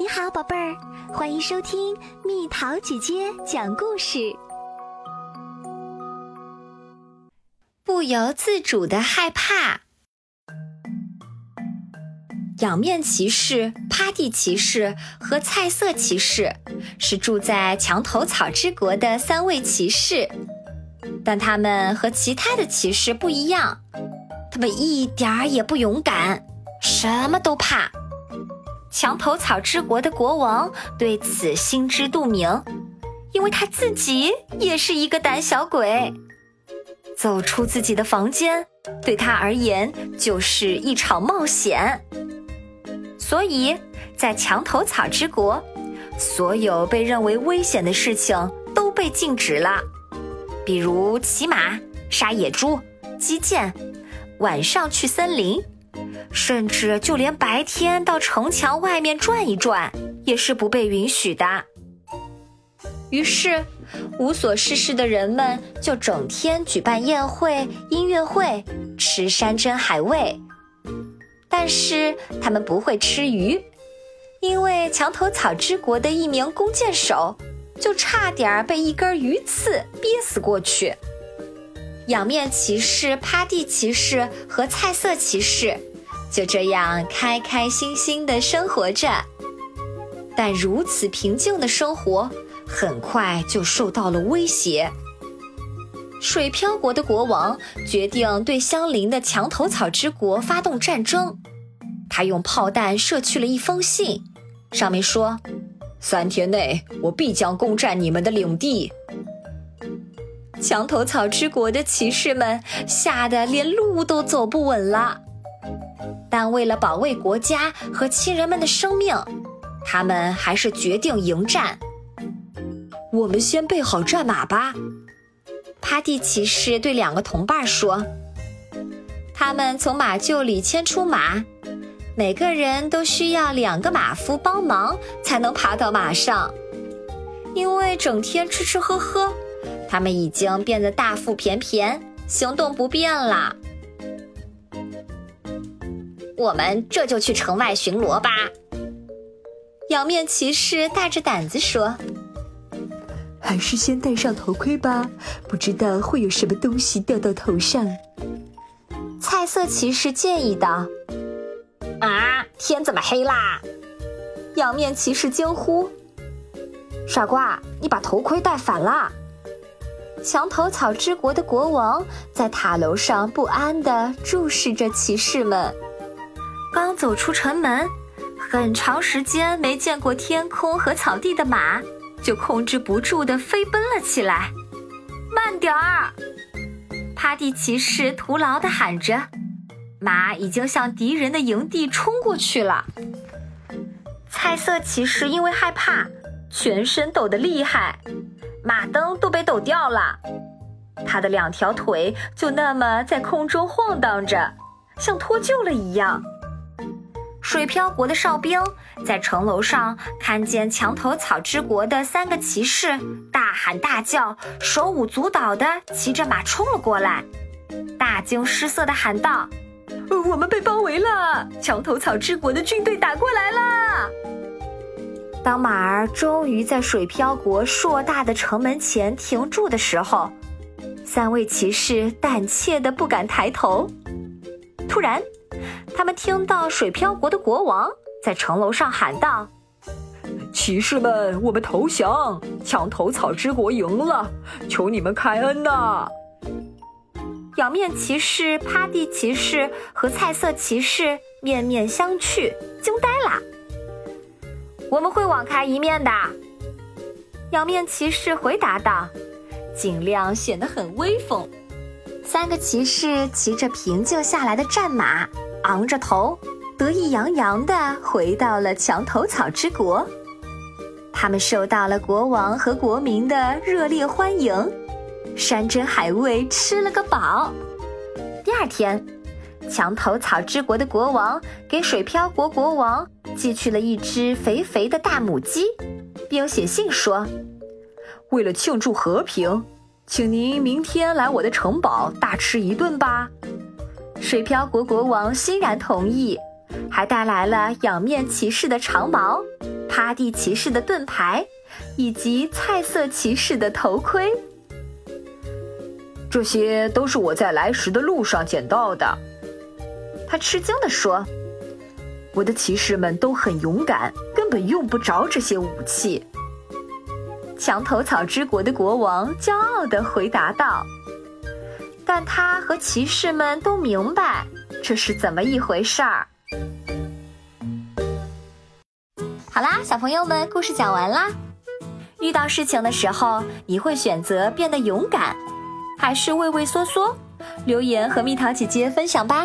你好，宝贝儿，欢迎收听蜜桃姐姐讲故事。不由自主的害怕，仰面骑士、趴地骑士和菜色骑士是住在墙头草之国的三位骑士，但他们和其他的骑士不一样，他们一点儿也不勇敢，什么都怕。墙头草之国的国王对此心知肚明，因为他自己也是一个胆小鬼。走出自己的房间，对他而言就是一场冒险。所以，在墙头草之国，所有被认为危险的事情都被禁止了，比如骑马、杀野猪、击剑、晚上去森林。甚至就连白天到城墙外面转一转也是不被允许的。于是，无所事事的人们就整天举办宴会、音乐会，吃山珍海味。但是他们不会吃鱼，因为墙头草之国的一名弓箭手就差点被一根鱼刺憋死过去。仰面骑士、趴地骑士和菜色骑士。就这样开开心心的生活着，但如此平静的生活很快就受到了威胁。水漂国的国王决定对相邻的墙头草之国发动战争。他用炮弹射去了一封信，上面说：“三天内我必将攻占你们的领地。”墙头草之国的骑士们吓得连路都走不稳了。但为了保卫国家和亲人们的生命，他们还是决定迎战。我们先备好战马吧，趴地骑士对两个同伴说。他们从马厩里牵出马，每个人都需要两个马夫帮忙才能爬到马上。因为整天吃吃喝喝，他们已经变得大腹便便，行动不便了。我们这就去城外巡逻吧。仰面骑士大着胆子说：“还是先戴上头盔吧，不知道会有什么东西掉到头上。”菜色骑士建议道：“啊，天怎么黑啦！”仰面骑士惊呼：“傻瓜，你把头盔戴反了！”墙头草之国的国王在塔楼上不安地注视着骑士们。刚走出城门，很长时间没见过天空和草地的马，就控制不住地飞奔了起来。慢点儿！趴地骑士徒劳地喊着，马已经向敌人的营地冲过去了。菜色骑士因为害怕，全身抖得厉害，马灯都被抖掉了。他的两条腿就那么在空中晃荡着，像脱臼了一样。水漂国的哨兵在城楼上看见墙头草之国的三个骑士，大喊大叫，手舞足蹈地骑着马冲了过来，大惊失色地喊道：“我们被包围了！墙头草之国的军队打过来了！”当马儿终于在水漂国硕大的城门前停住的时候，三位骑士胆怯的不敢抬头。突然。他们听到水漂国的国王在城楼上喊道：“骑士们，我们投降！墙头草之国赢了，求你们开恩呐！”仰面骑士、趴地骑士和菜色骑士面面相觑，惊呆了。我们会网开一面的，仰面骑士回答道，尽量显得很威风。三个骑士骑着平静下来的战马。昂着头，得意洋洋地回到了墙头草之国。他们受到了国王和国民的热烈欢迎，山珍海味吃了个饱。第二天，墙头草之国的国王给水漂国国王寄去了一只肥肥的大母鸡，并写信说：“为了庆祝和平，请您明天来我的城堡大吃一顿吧。”水漂国国王欣然同意，还带来了仰面骑士的长矛。趴地骑士的盾牌，以及菜色骑士的头盔。这些都是我在来时的路上捡到的。他吃惊地说：“我的骑士们都很勇敢，根本用不着这些武器。”墙头草之国的国王骄傲地回答道：“但他和骑士们都明白这是怎么一回事儿。”好啦，小朋友们，故事讲完啦。遇到事情的时候，你会选择变得勇敢，还是畏畏缩缩？留言和蜜桃姐姐分享吧。